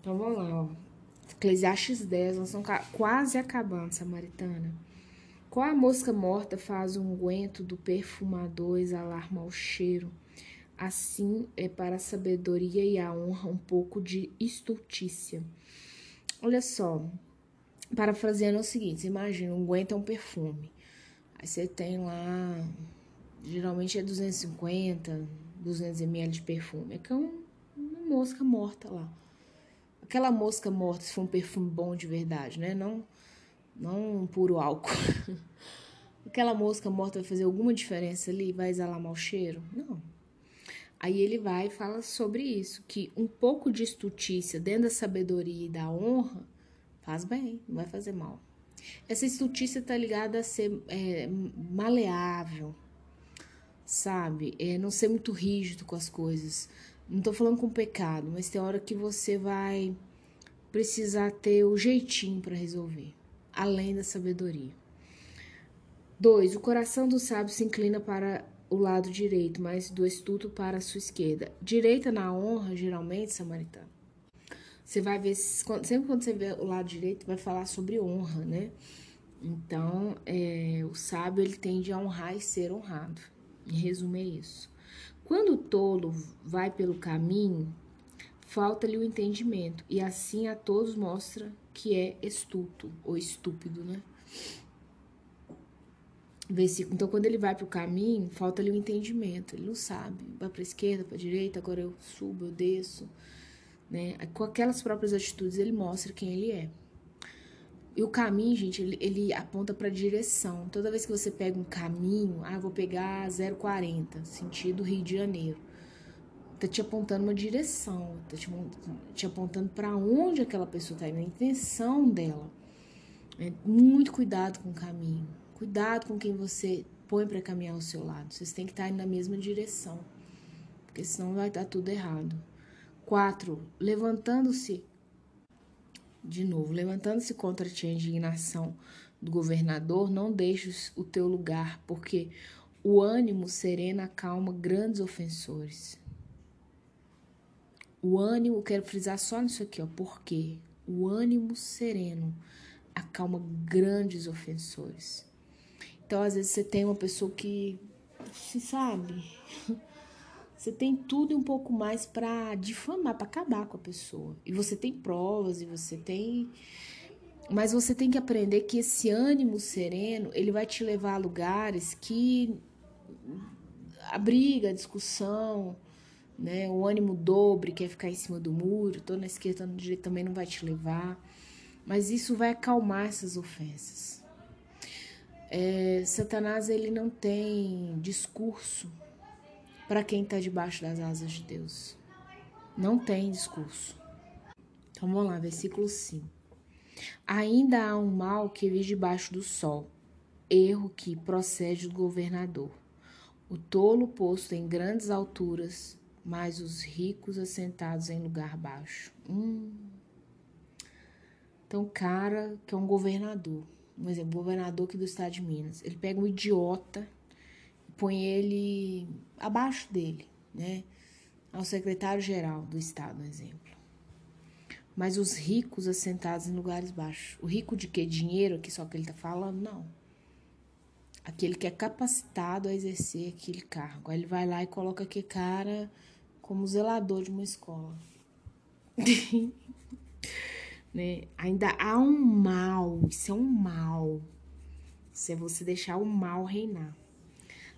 Então vamos lá, ó. Eclesiastes 10, nós estamos quase acabando, Samaritana. Qual a mosca morta faz o unguento do perfumador exalar mau cheiro? Assim é para a sabedoria e a honra um pouco de estultícia. Olha só, parafraseando é o seguinte: imagina, um unguento é um perfume. Aí você tem lá, geralmente é 250, 200 ml de perfume. É que é um, uma mosca morta lá. Aquela mosca morta, se for um perfume bom de verdade, né? Não, não um puro álcool. Aquela mosca morta vai fazer alguma diferença ali? Vai exalar mau cheiro? Não. Aí ele vai e fala sobre isso, que um pouco de estutícia dentro da sabedoria e da honra faz bem, não vai fazer mal. Essa estutícia tá ligada a ser é, maleável, sabe? É não ser muito rígido com as coisas. Não tô falando com pecado, mas tem hora que você vai precisar ter o jeitinho para resolver, além da sabedoria. Dois, o coração do sábio se inclina para o lado direito, mas do estudo para a sua esquerda. Direita na honra, geralmente, samaritano. Você vai ver, sempre quando você vê o lado direito, vai falar sobre honra, né? Então, é, o sábio ele tende a honrar e ser honrado. Em resumo, é isso. Quando o tolo vai pelo caminho, falta-lhe o entendimento, e assim a todos mostra que é estúpido ou estúpido, né? Então, quando ele vai para o caminho, falta ali o entendimento. Ele não sabe. Vai para a esquerda, para a direita, agora eu subo, eu desço. Né? Com aquelas próprias atitudes, ele mostra quem ele é. E o caminho, gente, ele, ele aponta para direção. Toda vez que você pega um caminho, ah, vou pegar 040, sentido Rio de Janeiro. Tá te apontando uma direção, tá te, te apontando para onde aquela pessoa tá indo, a intenção dela. É, muito cuidado com o caminho Cuidado com quem você põe para caminhar ao seu lado. Vocês têm que estar indo na mesma direção, porque senão vai dar tudo errado. Quatro, levantando-se, de novo, levantando-se contra ti a indignação do governador, não deixes o teu lugar, porque o ânimo sereno acalma grandes ofensores. O ânimo, quero frisar só nisso aqui, ó, porque o ânimo sereno acalma grandes ofensores. Então, às vezes, você tem uma pessoa que, se sabe, você tem tudo e um pouco mais para difamar, para acabar com a pessoa. E você tem provas, e você tem. Mas você tem que aprender que esse ânimo sereno, ele vai te levar a lugares que a briga, a discussão, né? O ânimo dobre, quer ficar em cima do muro, tô na esquerda, tô na direita também não vai te levar. Mas isso vai acalmar essas ofensas. É, Satanás ele não tem discurso para quem está debaixo das asas de Deus. Não tem discurso. Então vamos lá, versículo 5. Ainda há um mal que vive debaixo do sol, erro que procede do governador. O tolo posto em grandes alturas, mas os ricos assentados em lugar baixo. Hum. Então, cara que é um governador um exemplo, governador aqui do estado de Minas, ele pega um idiota põe ele abaixo dele, né? Ao secretário-geral do estado, um exemplo. Mas os ricos assentados em lugares baixos. O rico de que? Dinheiro aqui só que ele tá falando? Não. Aquele que é capacitado a exercer aquele cargo. Aí ele vai lá e coloca aquele cara como zelador de uma escola. né? Ainda há um mal, isso é um mal. Isso é você deixar o mal reinar.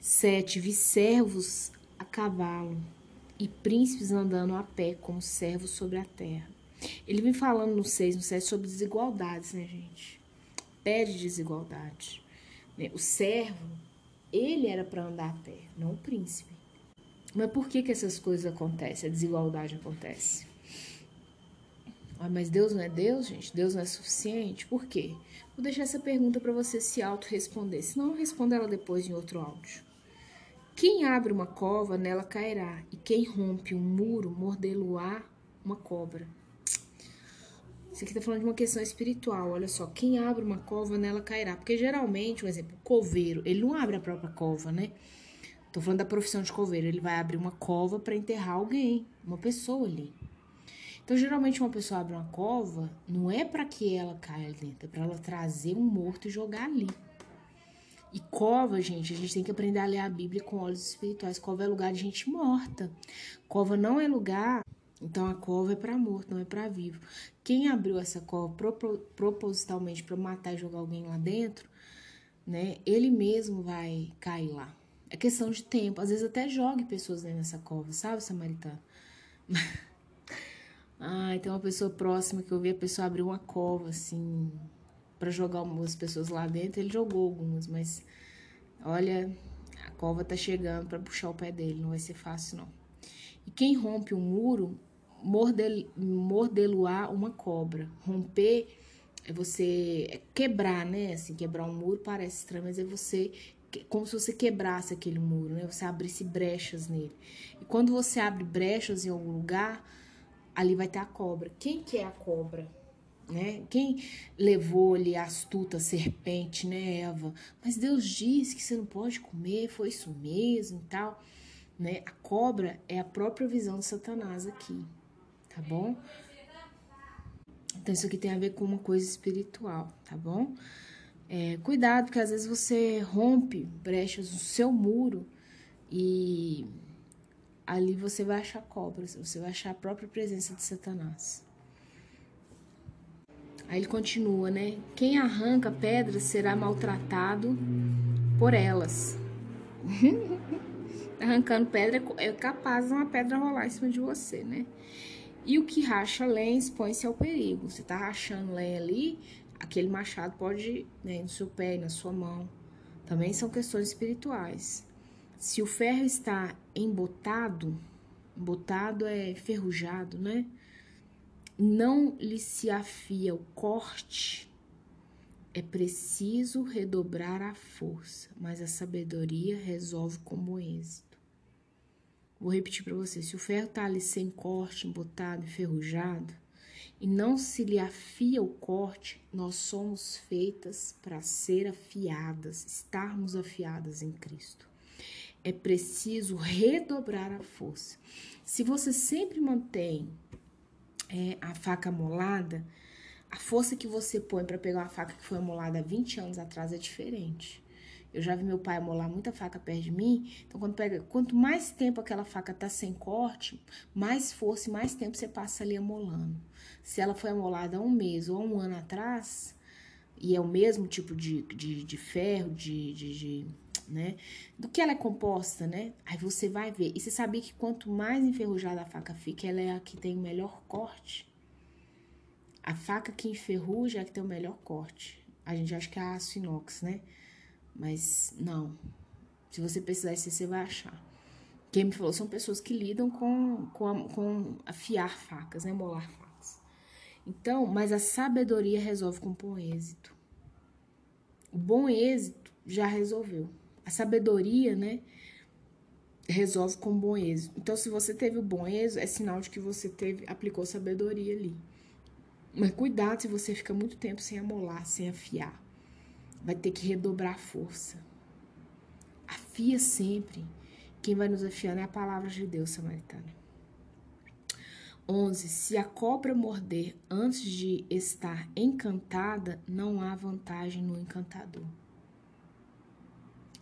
Sete, vi servos a cavalo e príncipes andando a pé como servos sobre a terra. Ele vem falando no 6, no 7 sobre desigualdades, né, gente? Pede desigualdade. Né? O servo, ele era para andar a pé, não o príncipe. Mas por que que essas coisas acontecem? A desigualdade acontece? Ah, mas Deus não é Deus, gente? Deus não é suficiente? Por quê? Vou deixar essa pergunta para você se auto-responder. Se não, responda ela depois em outro áudio. Quem abre uma cova, nela cairá, e quem rompe um muro, mordê-lo-á uma cobra. Isso aqui tá falando de uma questão espiritual. Olha só, quem abre uma cova, nela cairá. Porque geralmente, um exemplo, o coveiro, ele não abre a própria cova, né? Tô falando da profissão de coveiro. Ele vai abrir uma cova para enterrar alguém, uma pessoa ali. Então, geralmente, uma pessoa abre uma cova, não é para que ela caia ali dentro, é para ela trazer um morto e jogar ali. E cova, gente, a gente tem que aprender a ler a Bíblia com olhos espirituais. Cova é lugar de gente morta. Cova não é lugar. Então a cova é para morto, não é para vivo. Quem abriu essa cova propositalmente para matar e jogar alguém lá dentro, né? Ele mesmo vai cair lá. É questão de tempo. Às vezes até jogue pessoas dentro dessa cova, sabe, samaritano? Ai, tem uma pessoa próxima que eu vi a pessoa abrir uma cova, assim, para jogar algumas pessoas lá dentro. Ele jogou algumas, mas olha, a cova tá chegando para puxar o pé dele. Não vai ser fácil, não. E quem rompe um muro, mordel, mordeluar uma cobra. Romper é você quebrar, né? Assim, quebrar um muro parece estranho, mas é você como se você quebrasse aquele muro, né? Você abrisse brechas nele. E quando você abre brechas em algum lugar, ali vai ter a cobra. Quem que é a cobra? Né? Quem levou ali a astuta serpente, né, Eva? Mas Deus disse que você não pode comer, foi isso mesmo e tal, né? A cobra é a própria visão de Satanás aqui, tá bom? Então isso aqui tem a ver com uma coisa espiritual, tá bom? É, cuidado, porque às vezes você rompe brechas no seu muro e ali você vai achar cobras, você vai achar a própria presença de Satanás. Aí ele continua, né? Quem arranca pedras será maltratado por elas. Arrancando pedra é capaz de uma pedra rolar em cima de você, né? E o que racha lenha expõe-se ao perigo. Você tá rachando lenha ali, aquele machado pode ir né, no seu pé, na sua mão. Também são questões espirituais. Se o ferro está embotado, embotado é ferrujado, né? Não lhe se afia o corte, é preciso redobrar a força, mas a sabedoria resolve com bom êxito. Vou repetir para você: se o ferro está ali sem corte, embotado, enferrujado, e não se lhe afia o corte, nós somos feitas para ser afiadas, estarmos afiadas em Cristo. É preciso redobrar a força. Se você sempre mantém é, a faca molada, a força que você põe para pegar uma faca que foi amolada há 20 anos atrás é diferente. Eu já vi meu pai amolar muita faca perto de mim. Então, quando pega, quanto mais tempo aquela faca tá sem corte, mais força e mais tempo você passa ali amolando. Se ela foi amolada há um mês ou um ano atrás, e é o mesmo tipo de, de, de ferro, de, de, de, né? Do que ela é composta, né? Aí você vai ver. E você sabia que quanto mais enferrujada a faca fica, ela é a que tem o melhor corte? A faca que enferruja é a que tem o melhor corte. A gente acha que é aço inox, né? Mas não. Se você precisar você vai achar. Quem me falou são pessoas que lidam com, com, com afiar facas, né? Molar facas. Então, mas a sabedoria resolve com bom êxito. O bom êxito já resolveu. A sabedoria, né? Resolve com bom êxito. Então, se você teve o bom êxito, é sinal de que você teve, aplicou sabedoria ali. Mas cuidado se você fica muito tempo sem amolar, sem afiar vai ter que redobrar a força. Afia sempre. Quem vai nos afiar é a palavra de Deus, samaritana. 11. Se a cobra morder antes de estar encantada, não há vantagem no encantador.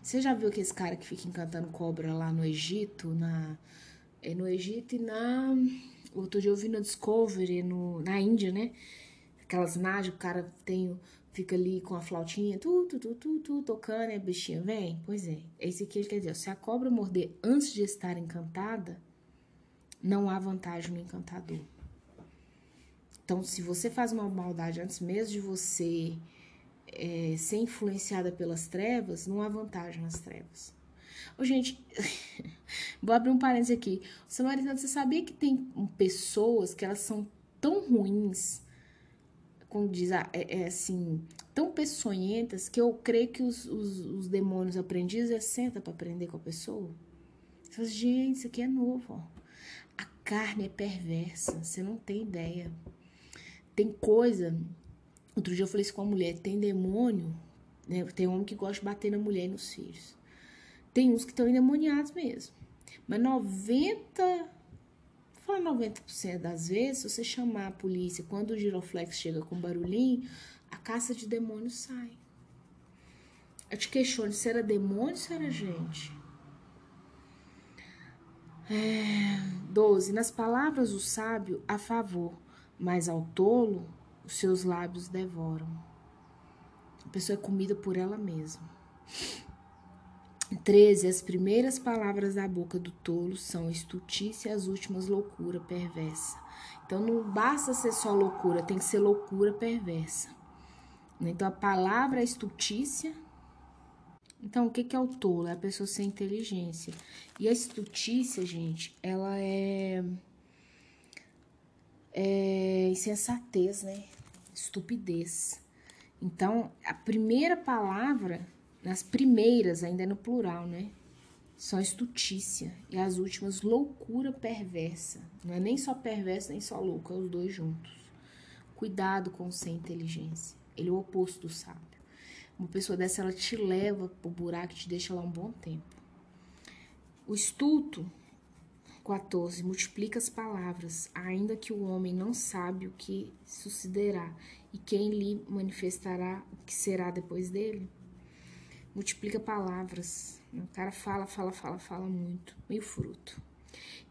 Você já viu aquele cara que fica encantando cobra lá no Egito? Na, é no Egito e na. Outro dia eu vi no Discovery, no, na Índia, né? Aquelas mágicas, o cara tem fica ali com a flautinha, tu, tu, tu, tu, tu tocando, a bichinha vem. Pois é, esse aqui ele quer dizer, se a cobra morder antes de estar encantada, não há vantagem no encantador. Então, se você faz uma maldade antes mesmo de você é, ser influenciada pelas trevas, não há vantagem nas trevas. Ô, gente, vou abrir um parênteses aqui. Samaritano, você sabia que tem pessoas que elas são tão ruins como diz, é, é, assim, tão peçonhentas que eu creio que os, os, os demônios aprendizes é senta para aprender com a pessoa. Você fala, gente, isso aqui é novo, ó. A carne é perversa, você não tem ideia. Tem coisa. Outro dia eu falei isso com a mulher: tem demônio, né? Tem homem que gosta de bater na mulher e nos filhos. Tem uns que estão endemoniados mesmo. Mas 90 falar 90% das vezes, se você chamar a polícia, quando o giroflex chega com barulhinho, a caça de demônios sai. Eu te questiono se era demônio ou se era gente. É, 12. Nas palavras do sábio, a favor, mas ao tolo, os seus lábios devoram. A pessoa é comida por ela mesma. 13. As primeiras palavras da boca do tolo são estutice e as últimas loucura perversa. Então não basta ser só loucura, tem que ser loucura perversa. Então a palavra é estutícia. Então o que é o tolo? É a pessoa sem inteligência. E a estutícia, gente, ela é, é insensatez, né? Estupidez. Então a primeira palavra nas primeiras, ainda é no plural, né? Só estutícia. E as últimas, loucura perversa. Não é nem só perversa, nem só louco, é os dois juntos. Cuidado com o sem inteligência. Ele é o oposto do sábio. Uma pessoa dessa, ela te leva pro buraco e te deixa lá um bom tempo. O estulto, 14, multiplica as palavras, ainda que o homem não sabe o que sucederá e quem lhe manifestará o que será depois dele multiplica palavras. O cara fala, fala, fala, fala muito. Meio fruto.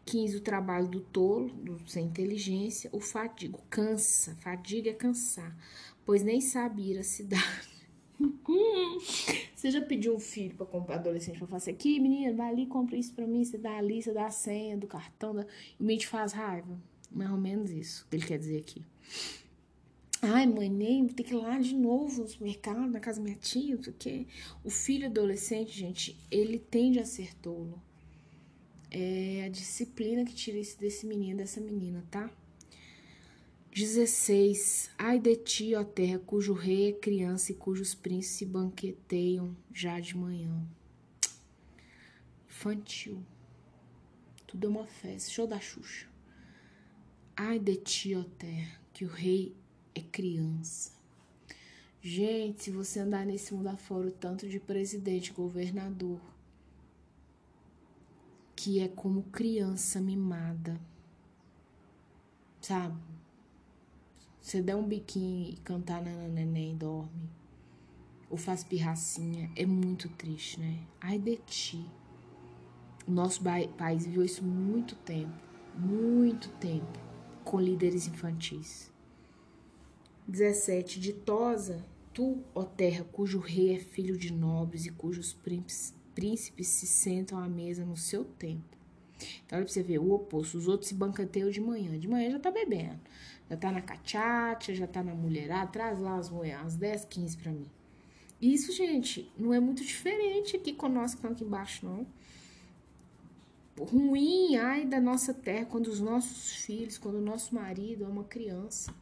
15. O trabalho do tolo, do sem inteligência. O fadigo, cansa. Fadiga é cansar, pois nem sabe ir à cidade. Você já pediu um filho para comprar adolescente para fazer aqui, menina, vai ali, compra isso para mim, você dá a lista, dá a senha do cartão, da... e o te faz raiva. Mais ou menos isso que ele quer dizer aqui. Ai, mãe, nem tem que ir lá de novo no supermercado, na casa da minha tia, quê. O filho adolescente, gente, ele tende a ser tolo. É a disciplina que tira isso desse menino, dessa menina, tá? 16. Ai de ti, ó terra, cujo rei é criança e cujos príncipes se banqueteiam já de manhã. Infantil. Tudo é uma festa. Show da Xuxa. Ai de ti, ó terra, que o rei é criança. Gente, se você andar nesse mundo afora, o tanto de presidente, governador, que é como criança mimada, sabe? Você der um biquinho e cantar na neném e dorme, ou faz pirracinha, é muito triste, né? Ai de ti. O nosso país viveu isso muito tempo, muito tempo, com líderes infantis. 17. Ditosa, tu, ó terra, cujo rei é filho de nobres e cujos príncipes se sentam à mesa no seu tempo. Então, olha pra você ver o oposto. Os outros se bancanteiam de manhã. De manhã já tá bebendo. Já tá na cachaça, já tá na mulherada. Traz lá as mulheres, umas 10, 15 pra mim. Isso, gente, não é muito diferente aqui com nós que estão aqui embaixo, não. Ruim, ai, da nossa terra, quando os nossos filhos, quando o nosso marido é uma criança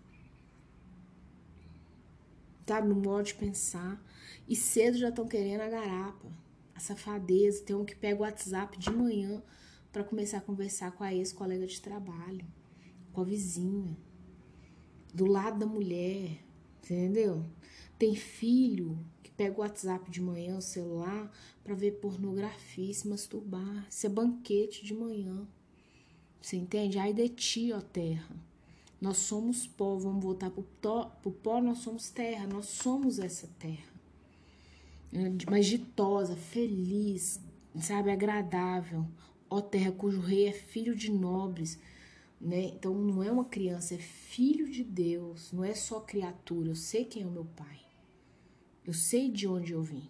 sabe? No modo de pensar. E cedo já estão querendo a garapa, a safadeza. Tem um que pega o WhatsApp de manhã para começar a conversar com a ex-colega de trabalho, com a vizinha, do lado da mulher, entendeu? Tem filho que pega o WhatsApp de manhã, o celular, para ver pornografia se masturbar. Isso é banquete de manhã. Você entende? Ai de ti, ó terra. Nós somos pó, vamos voltar para o pó, nós somos terra, nós somos essa terra. Mas ditosa, feliz, sabe, agradável. Ó terra cujo rei é filho de nobres. Né? Então não é uma criança, é filho de Deus, não é só criatura. Eu sei quem é o meu pai. Eu sei de onde eu vim.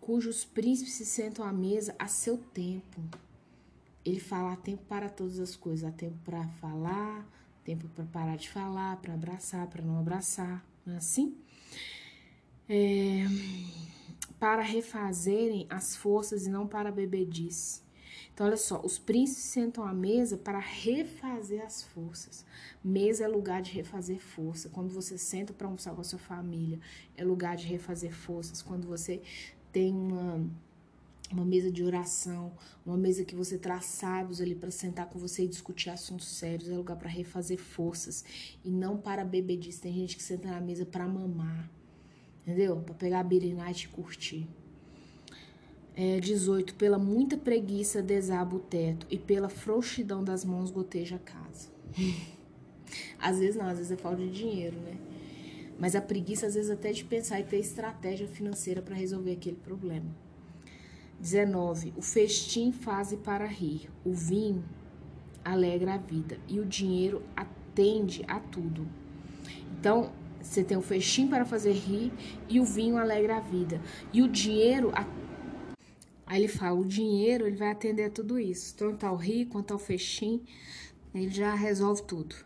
Cujos príncipes se sentam à mesa a seu tempo. Ele fala: há tempo para todas as coisas, há tempo para falar, tempo para parar de falar, para abraçar, para não abraçar, não é assim? É, para refazerem as forças e não para bebedice. Então, olha só, os príncipes sentam à mesa para refazer as forças. Mesa é lugar de refazer força. Quando você senta para almoçar com a sua família, é lugar de refazer forças. Quando você tem uma uma mesa de oração, uma mesa que você traz sábios ali para sentar com você e discutir assuntos sérios, é lugar para refazer forças e não para bebedice. Tem gente que senta na mesa para mamar, entendeu? Para pegar a night e curtir. É, 18. Pela muita preguiça desaba o teto e pela frouxidão das mãos goteja a casa. às vezes não, às vezes é falta de dinheiro, né? Mas a preguiça, às vezes, até de pensar e ter estratégia financeira para resolver aquele problema. 19. O festim faz para rir, o vinho alegra a vida e o dinheiro atende a tudo. Então, você tem o festim para fazer rir e o vinho alegra a vida. E o dinheiro. Aí ele fala: o dinheiro ele vai atender a tudo isso. Tanto ao rir quanto ao festim, ele já resolve tudo.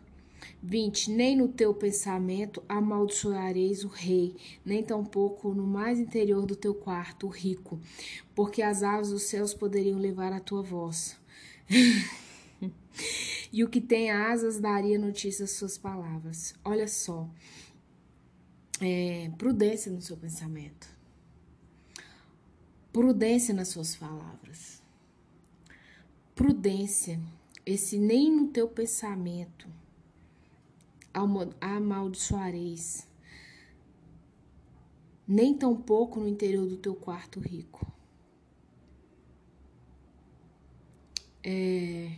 20. Nem no teu pensamento amaldiçoareis o rei, nem tampouco no mais interior do teu quarto o rico, porque as aves dos céus poderiam levar a tua voz. e o que tem asas daria notícia às suas palavras. Olha só. É, prudência no seu pensamento. Prudência nas suas palavras. Prudência. Esse nem no teu pensamento amaldiçoareis, nem tampouco no interior do teu quarto rico. É,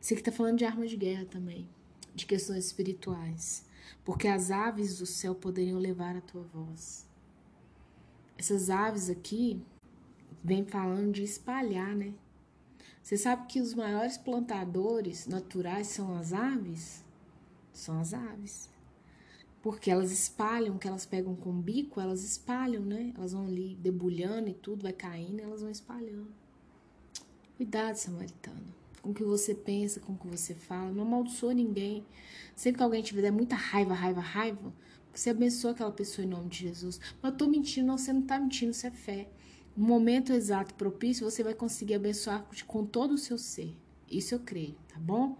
você que está falando de arma de guerra também, de questões espirituais, porque as aves do céu poderiam levar a tua voz. Essas aves aqui vem falando de espalhar, né? Você sabe que os maiores plantadores naturais são as aves? São as aves. Porque elas espalham, que elas pegam com o bico, elas espalham, né? Elas vão ali debulhando e tudo, vai caindo, elas vão espalhando. Cuidado, samaritano. Com o que você pensa, com o que você fala. Não amaldiçoa ninguém. Sempre que alguém te der muita raiva, raiva, raiva, você abençoa aquela pessoa em nome de Jesus. Mas eu tô mentindo, não, você não tá mentindo, isso é fé. No momento exato, propício, você vai conseguir abençoar com todo o seu ser. Isso eu creio, tá bom?